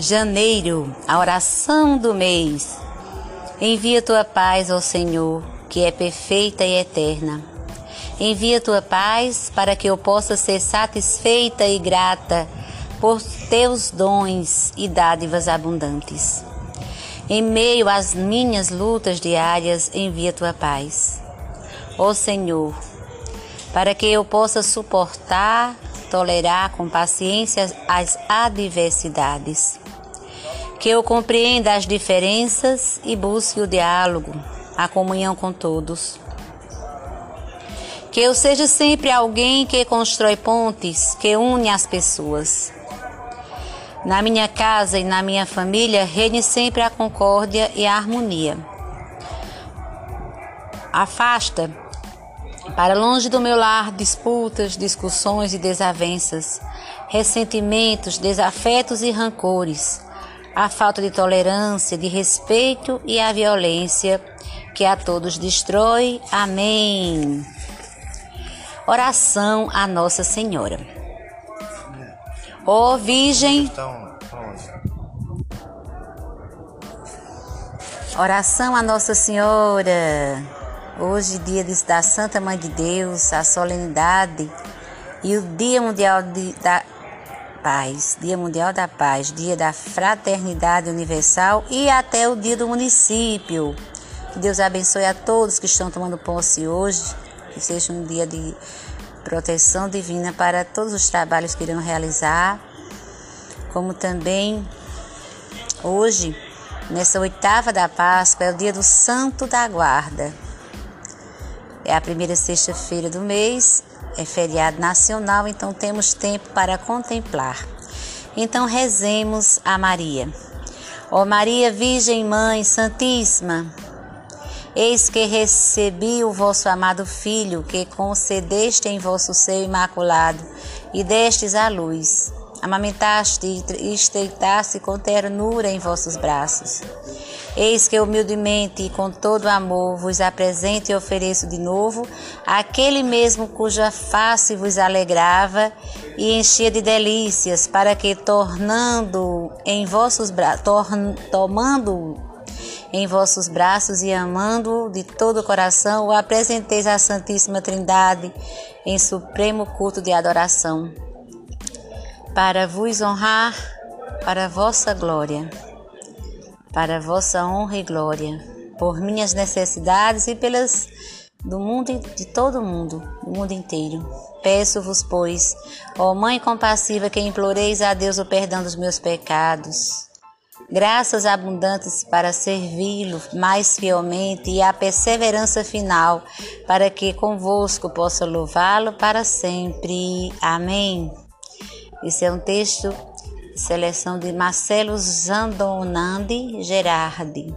Janeiro, a oração do mês. Envia tua paz ao Senhor, que é perfeita e eterna. Envia tua paz para que eu possa ser satisfeita e grata por teus dons e dádivas abundantes. Em meio às minhas lutas diárias, envia tua paz. Ó Senhor, para que eu possa suportar, tolerar com paciência as adversidades que eu compreenda as diferenças e busque o diálogo, a comunhão com todos. Que eu seja sempre alguém que constrói pontes, que une as pessoas. Na minha casa e na minha família reine sempre a concórdia e a harmonia. Afasta para longe do meu lar disputas, discussões e desavenças, ressentimentos, desafetos e rancores a falta de tolerância, de respeito e a violência que a todos destrói. Amém. Oração a Nossa Senhora. Ó oh, Virgem. Oração a Nossa Senhora. Hoje, dia da Santa Mãe de Deus, a solenidade e o Dia Mundial de, da Paz, Dia Mundial da Paz, Dia da Fraternidade Universal e até o Dia do Município. Que Deus abençoe a todos que estão tomando posse hoje, que seja um dia de proteção divina para todos os trabalhos que irão realizar, como também hoje, nessa oitava da Páscoa, é o dia do Santo da Guarda. É a primeira sexta-feira do mês é feriado nacional, então temos tempo para contemplar. Então rezemos a Maria. Ó Maria Virgem Mãe Santíssima, eis que recebi o vosso amado Filho, que concedeste em vosso seio imaculado e destes a luz. Amamentaste e estreitaste com ternura em vossos braços. Eis que humildemente e com todo amor vos apresento e ofereço de novo aquele mesmo cuja face vos alegrava e enchia de delícias, para que tornando em vossos braços, tomando em vossos braços e amando de todo o coração, o apresenteis à Santíssima Trindade em supremo culto de adoração, para vos honrar, para vossa glória para vossa honra e glória, por minhas necessidades e pelas do mundo de todo o mundo, do mundo inteiro. Peço-vos, pois, ó Mãe compassiva, que imploreis a Deus o perdão dos meus pecados, graças abundantes para servi-lo mais fielmente e a perseverança final, para que convosco possa louvá-lo para sempre. Amém. Esse é um texto Seleção de Marcelo Zandonandi Gerardi.